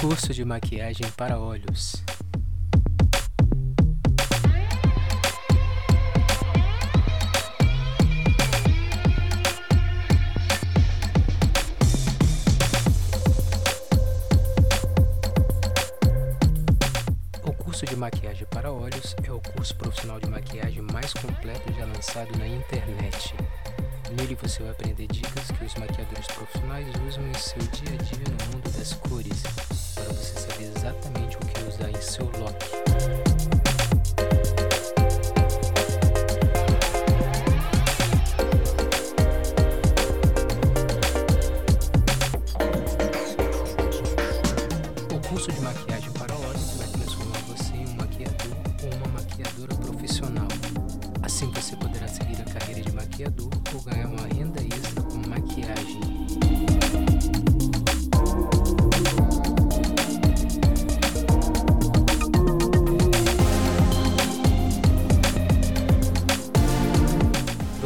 Curso de maquiagem para olhos. O curso de maquiagem para olhos é o curso profissional de maquiagem mais completo já lançado na internet. Nele você vai aprender dicas que os maquiadores profissionais usam em seu dia a dia no mundo das cores, para você saber exatamente o que usar em seu look. O curso de maquiagem para olhos vai transformar você em um maquiador ou uma maquiadora profissional. Assim você poderá seguir a carreira de maquiador ou ganhar uma renda extra com maquiagem.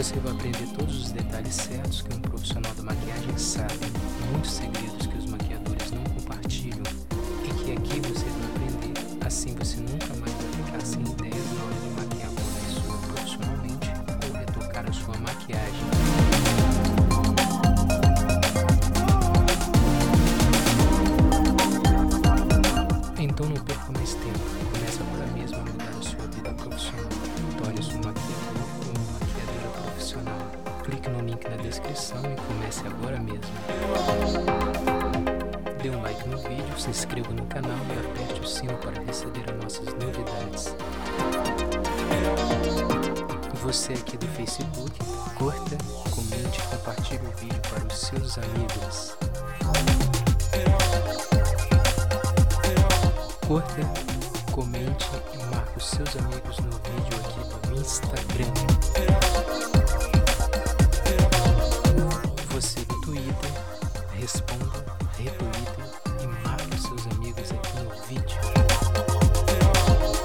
Você vai aprender todos os detalhes certos que um profissional da maquiagem sabe, muitos segredos Clique no link na descrição e comece agora mesmo. Dê um like no vídeo, se inscreva no canal e aperte o sino para receber as nossas novidades. Você aqui do Facebook, curta, comente e compartilhe o vídeo para os seus amigos. Curta, comente e marque os seus amigos no vídeo aqui do Instagram.